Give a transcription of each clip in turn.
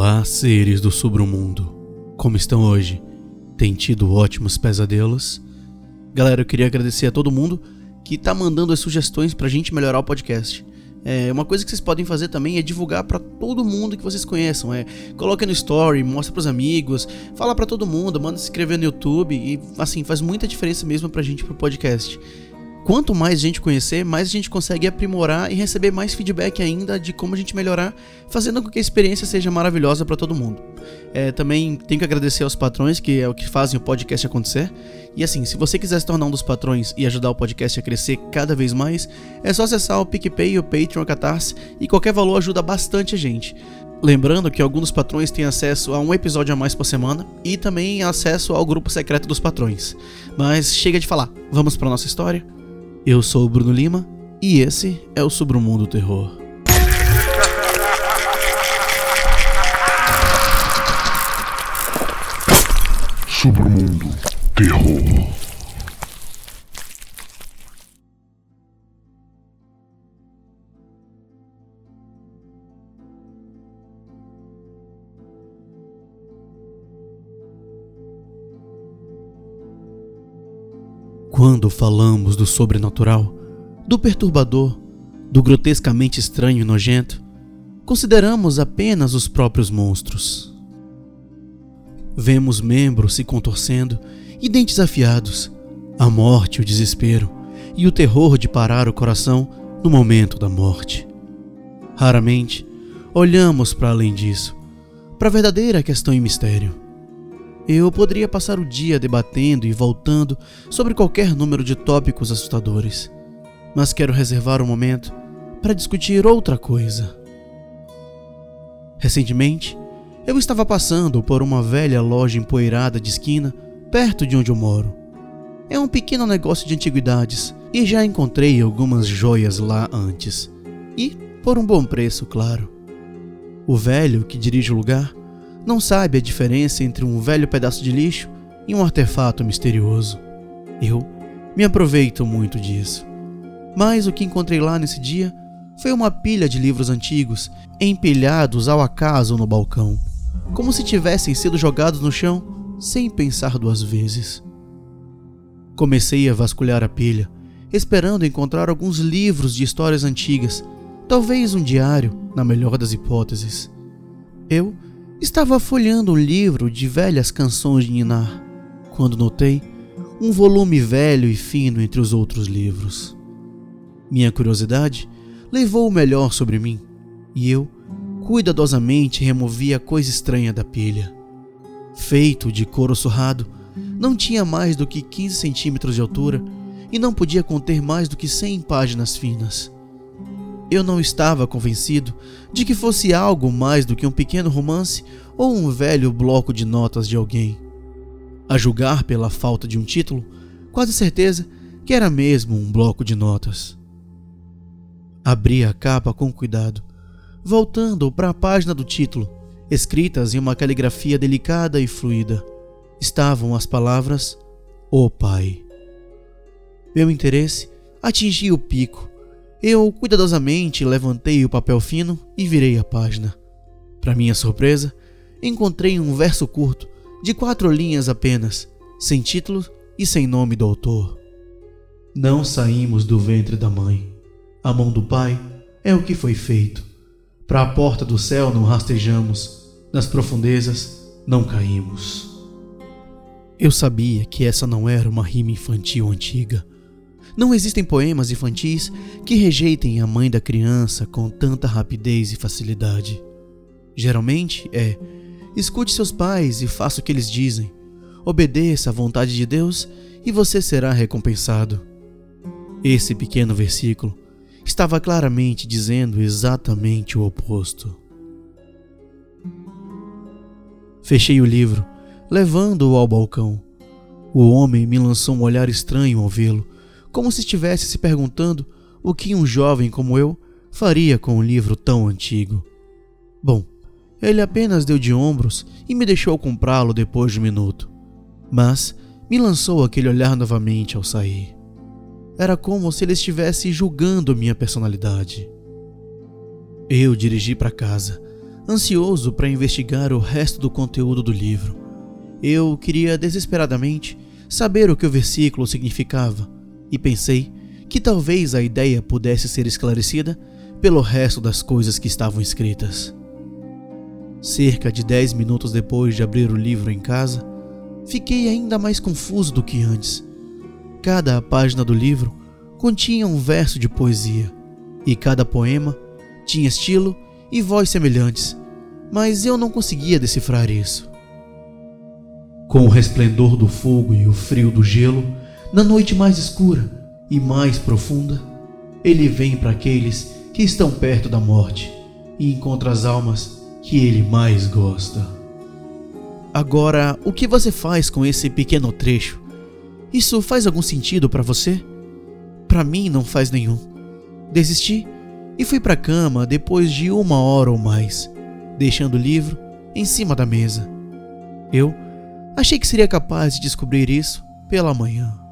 Olá, seres do submundo. Como estão hoje? Tem tido ótimos pesadelos? Galera, eu queria agradecer a todo mundo que tá mandando as sugestões pra gente melhorar o podcast. É, uma coisa que vocês podem fazer também é divulgar para todo mundo que vocês conheçam. É, coloca no story, mostra pros amigos, fala para todo mundo, manda se inscrever no YouTube e assim faz muita diferença mesmo pra gente pro podcast quanto mais gente conhecer, mais a gente consegue aprimorar e receber mais feedback ainda de como a gente melhorar, fazendo com que a experiência seja maravilhosa para todo mundo. É, também tenho que agradecer aos patrões, que é o que fazem o podcast acontecer. E assim, se você quiser se tornar um dos patrões e ajudar o podcast a crescer cada vez mais, é só acessar o PicPay, o Patreon, o Catarse, e qualquer valor ajuda bastante a gente. Lembrando que alguns dos patrões têm acesso a um episódio a mais por semana e também acesso ao grupo secreto dos patrões. Mas chega de falar, vamos para nossa história? Eu sou o Bruno Lima e esse é o Sobre o Mundo Terror. Sobre o Mundo Terror. Quando falamos do sobrenatural, do perturbador, do grotescamente estranho e nojento, consideramos apenas os próprios monstros. Vemos membros se contorcendo e dentes afiados, a morte, o desespero e o terror de parar o coração no momento da morte. Raramente olhamos para além disso, para a verdadeira questão e mistério eu poderia passar o dia debatendo e voltando sobre qualquer número de tópicos assustadores, mas quero reservar um momento para discutir outra coisa. Recentemente, eu estava passando por uma velha loja empoeirada de esquina perto de onde eu moro. É um pequeno negócio de antiguidades e já encontrei algumas joias lá antes. E por um bom preço, claro. O velho que dirige o lugar não sabe a diferença entre um velho pedaço de lixo e um artefato misterioso. Eu me aproveito muito disso. Mas o que encontrei lá nesse dia foi uma pilha de livros antigos empilhados ao acaso no balcão, como se tivessem sido jogados no chão sem pensar duas vezes. Comecei a vasculhar a pilha, esperando encontrar alguns livros de histórias antigas, talvez um diário, na melhor das hipóteses. Eu Estava folheando um livro de velhas canções de Ninar, quando notei um volume velho e fino entre os outros livros. Minha curiosidade levou o melhor sobre mim, e eu cuidadosamente removi a coisa estranha da pilha. Feito de couro surrado, não tinha mais do que 15 centímetros de altura e não podia conter mais do que 100 páginas finas. Eu não estava convencido de que fosse algo mais do que um pequeno romance ou um velho bloco de notas de alguém. A julgar pela falta de um título, quase certeza que era mesmo um bloco de notas. Abri a capa com cuidado, voltando para a página do título, escritas em uma caligrafia delicada e fluida. Estavam as palavras O Pai. Meu interesse atingia o pico eu cuidadosamente levantei o papel fino e virei a página. Para minha surpresa, encontrei um verso curto, de quatro linhas apenas, sem título e sem nome do autor. Não saímos do ventre da mãe. A mão do Pai é o que foi feito. Para a porta do céu não rastejamos, nas profundezas não caímos. Eu sabia que essa não era uma rima infantil antiga não existem poemas infantis que rejeitem a mãe da criança com tanta rapidez e facilidade. Geralmente é: escute seus pais e faça o que eles dizem. Obedeça à vontade de Deus e você será recompensado. Esse pequeno versículo estava claramente dizendo exatamente o oposto. Fechei o livro, levando-o ao balcão. O homem me lançou um olhar estranho ao vê-lo como se estivesse se perguntando o que um jovem como eu faria com um livro tão antigo. Bom, ele apenas deu de ombros e me deixou comprá-lo depois de um minuto. Mas me lançou aquele olhar novamente ao sair. Era como se ele estivesse julgando minha personalidade. Eu dirigi para casa, ansioso para investigar o resto do conteúdo do livro. Eu queria desesperadamente saber o que o versículo significava e pensei que talvez a ideia pudesse ser esclarecida pelo resto das coisas que estavam escritas. Cerca de dez minutos depois de abrir o livro em casa, fiquei ainda mais confuso do que antes. Cada página do livro continha um verso de poesia, e cada poema tinha estilo e voz semelhantes, mas eu não conseguia decifrar isso. Com o resplendor do fogo e o frio do gelo, na noite mais escura e mais profunda, ele vem para aqueles que estão perto da morte e encontra as almas que ele mais gosta. Agora, o que você faz com esse pequeno trecho? Isso faz algum sentido para você? Para mim não faz nenhum. Desisti e fui para a cama depois de uma hora ou mais, deixando o livro em cima da mesa. Eu achei que seria capaz de descobrir isso pela manhã.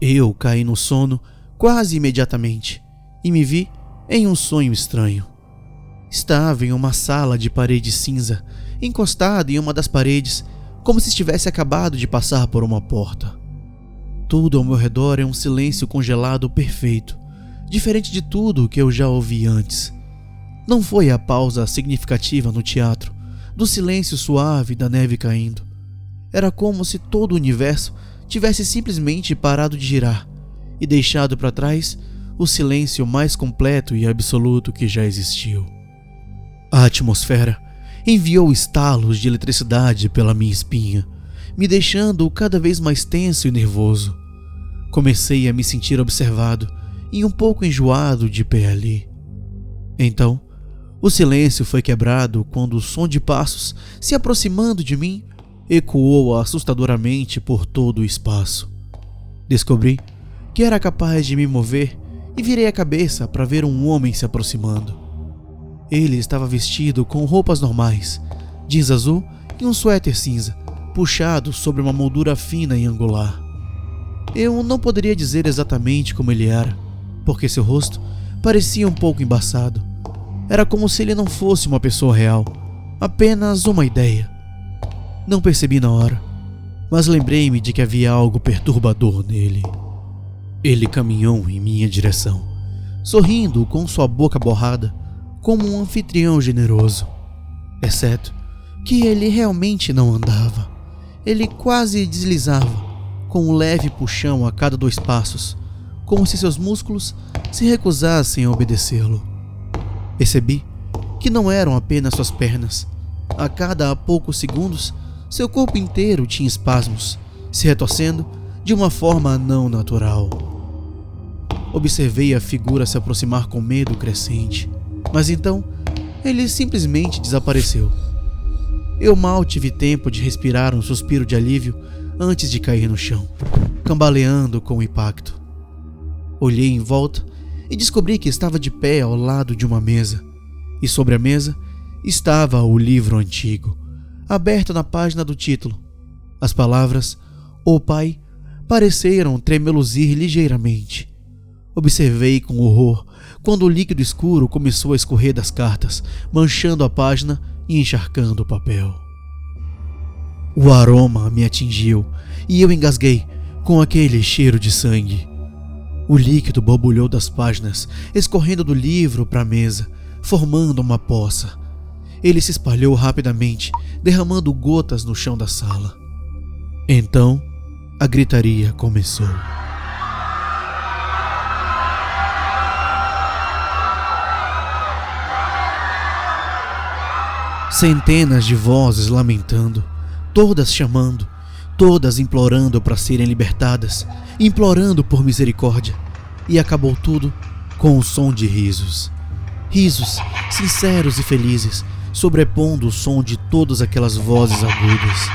Eu caí no sono quase imediatamente e me vi em um sonho estranho. Estava em uma sala de parede cinza, encostado em uma das paredes, como se estivesse acabado de passar por uma porta. Tudo ao meu redor é um silêncio congelado perfeito, diferente de tudo o que eu já ouvi antes. Não foi a pausa significativa no teatro, do silêncio suave da neve caindo. Era como se todo o universo tivesse simplesmente parado de girar e deixado para trás o silêncio mais completo e absoluto que já existiu. A atmosfera enviou estalos de eletricidade pela minha espinha me deixando cada vez mais tenso e nervoso. Comecei a me sentir observado e um pouco enjoado de pé ali. Então, o silêncio foi quebrado quando o som de passos se aproximando de mim ecoou assustadoramente por todo o espaço. Descobri que era capaz de me mover e virei a cabeça para ver um homem se aproximando. Ele estava vestido com roupas normais, jeans azul e um suéter cinza, puxado sobre uma moldura fina e angular. Eu não poderia dizer exatamente como ele era, porque seu rosto parecia um pouco embaçado. Era como se ele não fosse uma pessoa real, apenas uma ideia. Não percebi na hora, mas lembrei-me de que havia algo perturbador nele. Ele caminhou em minha direção, sorrindo com sua boca borrada, como um anfitrião generoso. Exceto que ele realmente não andava. Ele quase deslizava, com um leve puxão a cada dois passos, como se seus músculos se recusassem a obedecê-lo. Percebi que não eram apenas suas pernas. A cada poucos segundos, seu corpo inteiro tinha espasmos, se retorcendo de uma forma não natural. Observei a figura se aproximar com medo crescente, mas então ele simplesmente desapareceu. Eu mal tive tempo de respirar um suspiro de alívio antes de cair no chão, cambaleando com o impacto. Olhei em volta e descobri que estava de pé ao lado de uma mesa, e sobre a mesa estava o livro antigo, aberto na página do título. As palavras O Pai pareceram tremeluzir ligeiramente. Observei com horror quando o líquido escuro começou a escorrer das cartas, manchando a página e encharcando o papel. O aroma me atingiu e eu engasguei com aquele cheiro de sangue. O líquido borbulhou das páginas, escorrendo do livro para a mesa, formando uma poça. Ele se espalhou rapidamente, derramando gotas no chão da sala. Então, a gritaria começou. Centenas de vozes lamentando, todas chamando, todas implorando para serem libertadas, implorando por misericórdia. E acabou tudo com o som de risos. Risos sinceros e felizes, sobrepondo o som de todas aquelas vozes agudas.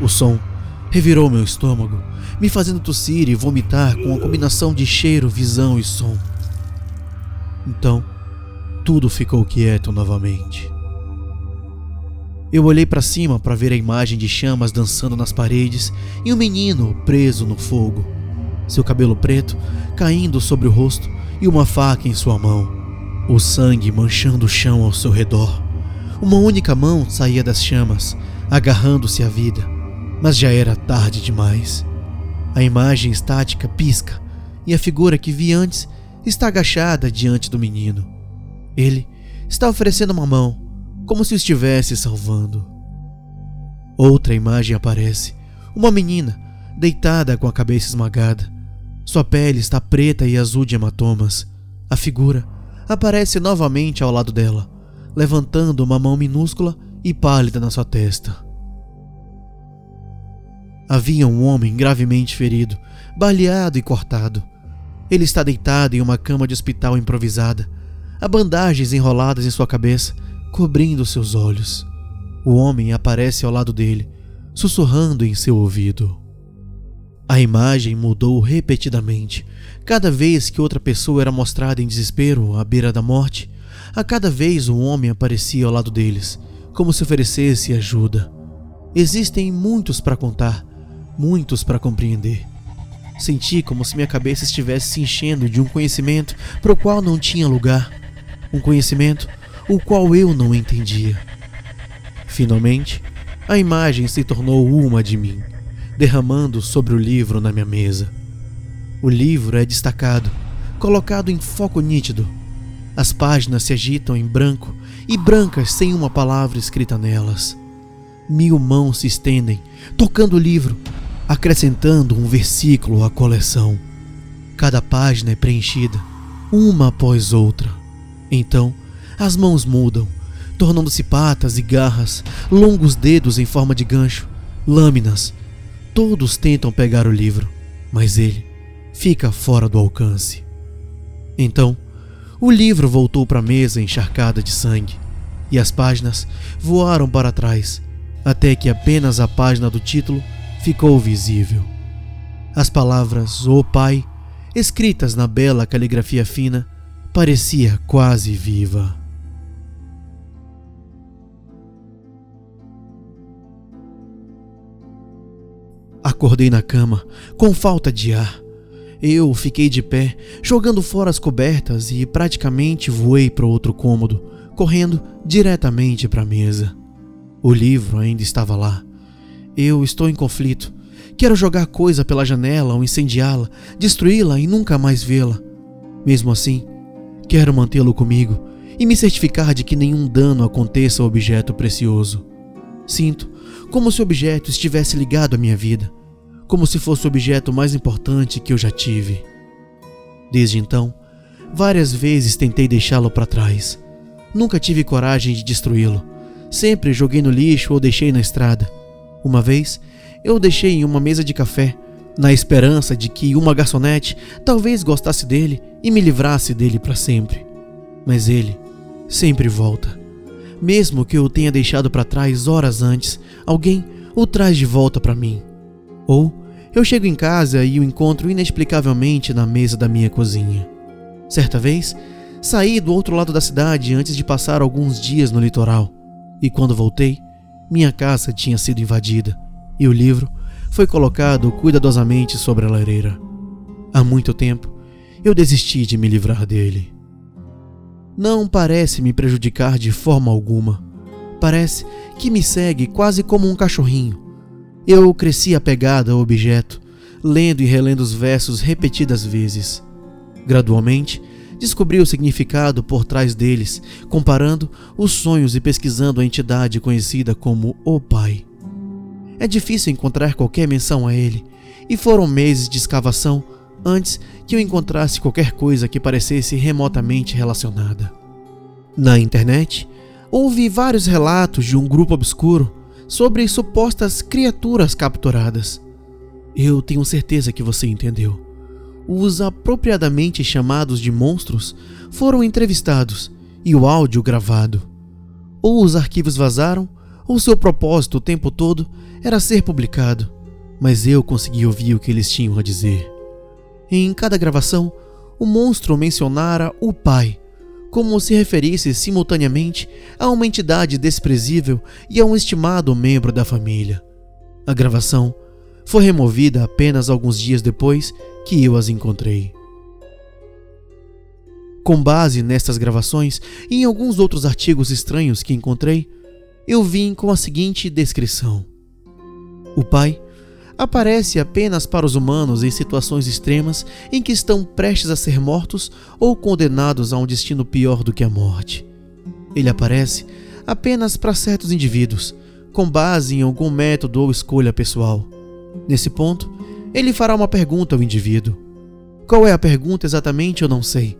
O som revirou meu estômago, me fazendo tossir e vomitar com a combinação de cheiro, visão e som. Então, tudo ficou quieto novamente. Eu olhei para cima para ver a imagem de chamas dançando nas paredes e um menino preso no fogo. seu cabelo preto caindo sobre o rosto e uma faca em sua mão, o sangue manchando o chão ao seu redor. Uma única mão saía das chamas, agarrando-se à vida, mas já era tarde demais. A imagem estática pisca e a figura que vi antes está agachada diante do menino. Ele está oferecendo uma mão, como se o estivesse salvando. Outra imagem aparece: uma menina deitada com a cabeça esmagada. Sua pele está preta e azul de hematomas. A figura aparece novamente ao lado dela, levantando uma mão minúscula e pálida na sua testa. Havia um homem gravemente ferido, baleado e cortado. Ele está deitado em uma cama de hospital improvisada, há bandagens enroladas em sua cabeça, cobrindo seus olhos. O homem aparece ao lado dele, sussurrando em seu ouvido. A imagem mudou repetidamente. Cada vez que outra pessoa era mostrada em desespero à beira da morte, a cada vez um homem aparecia ao lado deles, como se oferecesse ajuda. Existem muitos para contar, muitos para compreender. Senti como se minha cabeça estivesse se enchendo de um conhecimento para o qual não tinha lugar, um conhecimento o qual eu não entendia. Finalmente, a imagem se tornou uma de mim, derramando sobre o livro na minha mesa. O livro é destacado, colocado em foco nítido. As páginas se agitam em branco e brancas sem uma palavra escrita nelas. Mil mãos se estendem, tocando o livro, acrescentando um versículo à coleção. Cada página é preenchida, uma após outra. Então, as mãos mudam, tornando-se patas e garras, longos dedos em forma de gancho, lâminas. Todos tentam pegar o livro, mas ele fica fora do alcance. Então, o livro voltou para a mesa encharcada de sangue, e as páginas voaram para trás, até que apenas a página do título ficou visível. As palavras "O Pai", escritas na bela caligrafia fina, parecia quase viva. Acordei na cama, com falta de ar. Eu fiquei de pé, jogando fora as cobertas e praticamente voei para outro cômodo, correndo diretamente para a mesa. O livro ainda estava lá, eu estou em conflito. Quero jogar coisa pela janela ou incendiá-la, destruí-la e nunca mais vê-la. Mesmo assim, quero mantê-lo comigo e me certificar de que nenhum dano aconteça ao objeto precioso. Sinto como se o objeto estivesse ligado à minha vida, como se fosse o objeto mais importante que eu já tive. Desde então, várias vezes tentei deixá-lo para trás. Nunca tive coragem de destruí-lo. Sempre joguei no lixo ou deixei na estrada. Uma vez, eu o deixei em uma mesa de café, na esperança de que uma garçonete talvez gostasse dele e me livrasse dele para sempre. Mas ele sempre volta. Mesmo que eu o tenha deixado para trás horas antes, alguém o traz de volta para mim. Ou eu chego em casa e o encontro inexplicavelmente na mesa da minha cozinha. Certa vez, saí do outro lado da cidade antes de passar alguns dias no litoral, e quando voltei, minha casa tinha sido invadida e o livro foi colocado cuidadosamente sobre a lareira. Há muito tempo eu desisti de me livrar dele. Não parece me prejudicar de forma alguma. Parece que me segue quase como um cachorrinho. Eu cresci apegado ao objeto, lendo e relendo os versos repetidas vezes. Gradualmente, descobri o significado por trás deles, comparando os sonhos e pesquisando a entidade conhecida como o Pai. É difícil encontrar qualquer menção a ele, e foram meses de escavação antes que eu encontrasse qualquer coisa que parecesse remotamente relacionada. Na internet, houve vários relatos de um grupo obscuro sobre supostas criaturas capturadas. Eu tenho certeza que você entendeu os apropriadamente chamados de monstros foram entrevistados e o áudio gravado. Ou os arquivos vazaram, ou seu propósito o tempo todo era ser publicado, mas eu consegui ouvir o que eles tinham a dizer. Em cada gravação, o monstro mencionara o pai, como se referisse simultaneamente a uma entidade desprezível e a um estimado membro da família. A gravação foi removida apenas alguns dias depois que eu as encontrei. Com base nestas gravações e em alguns outros artigos estranhos que encontrei, eu vim com a seguinte descrição: O pai aparece apenas para os humanos em situações extremas em que estão prestes a ser mortos ou condenados a um destino pior do que a morte. Ele aparece apenas para certos indivíduos, com base em algum método ou escolha pessoal. Nesse ponto, ele fará uma pergunta ao indivíduo. Qual é a pergunta exatamente eu não sei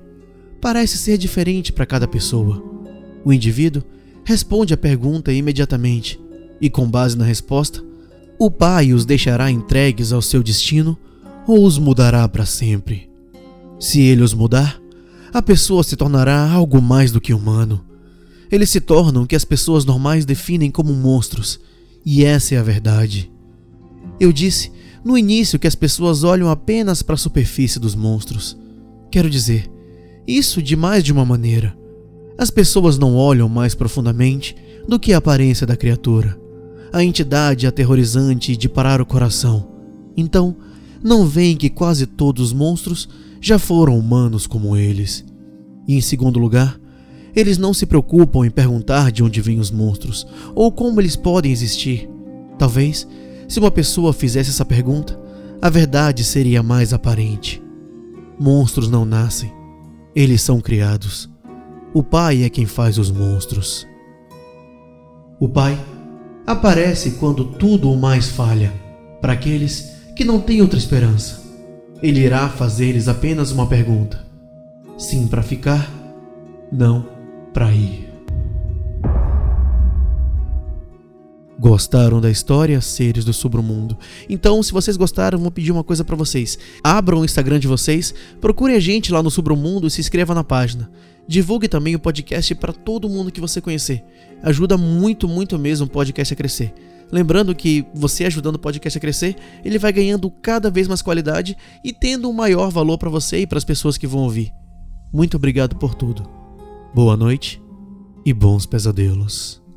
parece ser diferente para cada pessoa. O indivíduo responde a pergunta imediatamente e, com base na resposta, o pai os deixará entregues ao seu destino ou os mudará para sempre. Se ele os mudar, a pessoa se tornará algo mais do que humano. Eles se tornam o que as pessoas normais definem como monstros, e essa é a verdade. Eu disse no início que as pessoas olham apenas para a superfície dos monstros. Quero dizer, isso de mais de uma maneira. As pessoas não olham mais profundamente do que a aparência da criatura, a entidade aterrorizante de parar o coração. Então, não veem que quase todos os monstros já foram humanos como eles. E em segundo lugar, eles não se preocupam em perguntar de onde vêm os monstros ou como eles podem existir. Talvez, se uma pessoa fizesse essa pergunta, a verdade seria mais aparente. Monstros não nascem, eles são criados. O Pai é quem faz os monstros. O Pai aparece quando tudo o mais falha, para aqueles que não têm outra esperança. Ele irá fazer-lhes apenas uma pergunta: sim para ficar, não para ir. Gostaram da história, seres do submundo? Então, se vocês gostaram, vou pedir uma coisa para vocês. Abram o Instagram de vocês, procurem a gente lá no submundo e se inscreva na página. Divulgue também o podcast para todo mundo que você conhecer. Ajuda muito, muito mesmo o podcast a crescer. Lembrando que você ajudando o podcast a crescer, ele vai ganhando cada vez mais qualidade e tendo um maior valor para você e para as pessoas que vão ouvir. Muito obrigado por tudo. Boa noite e bons pesadelos.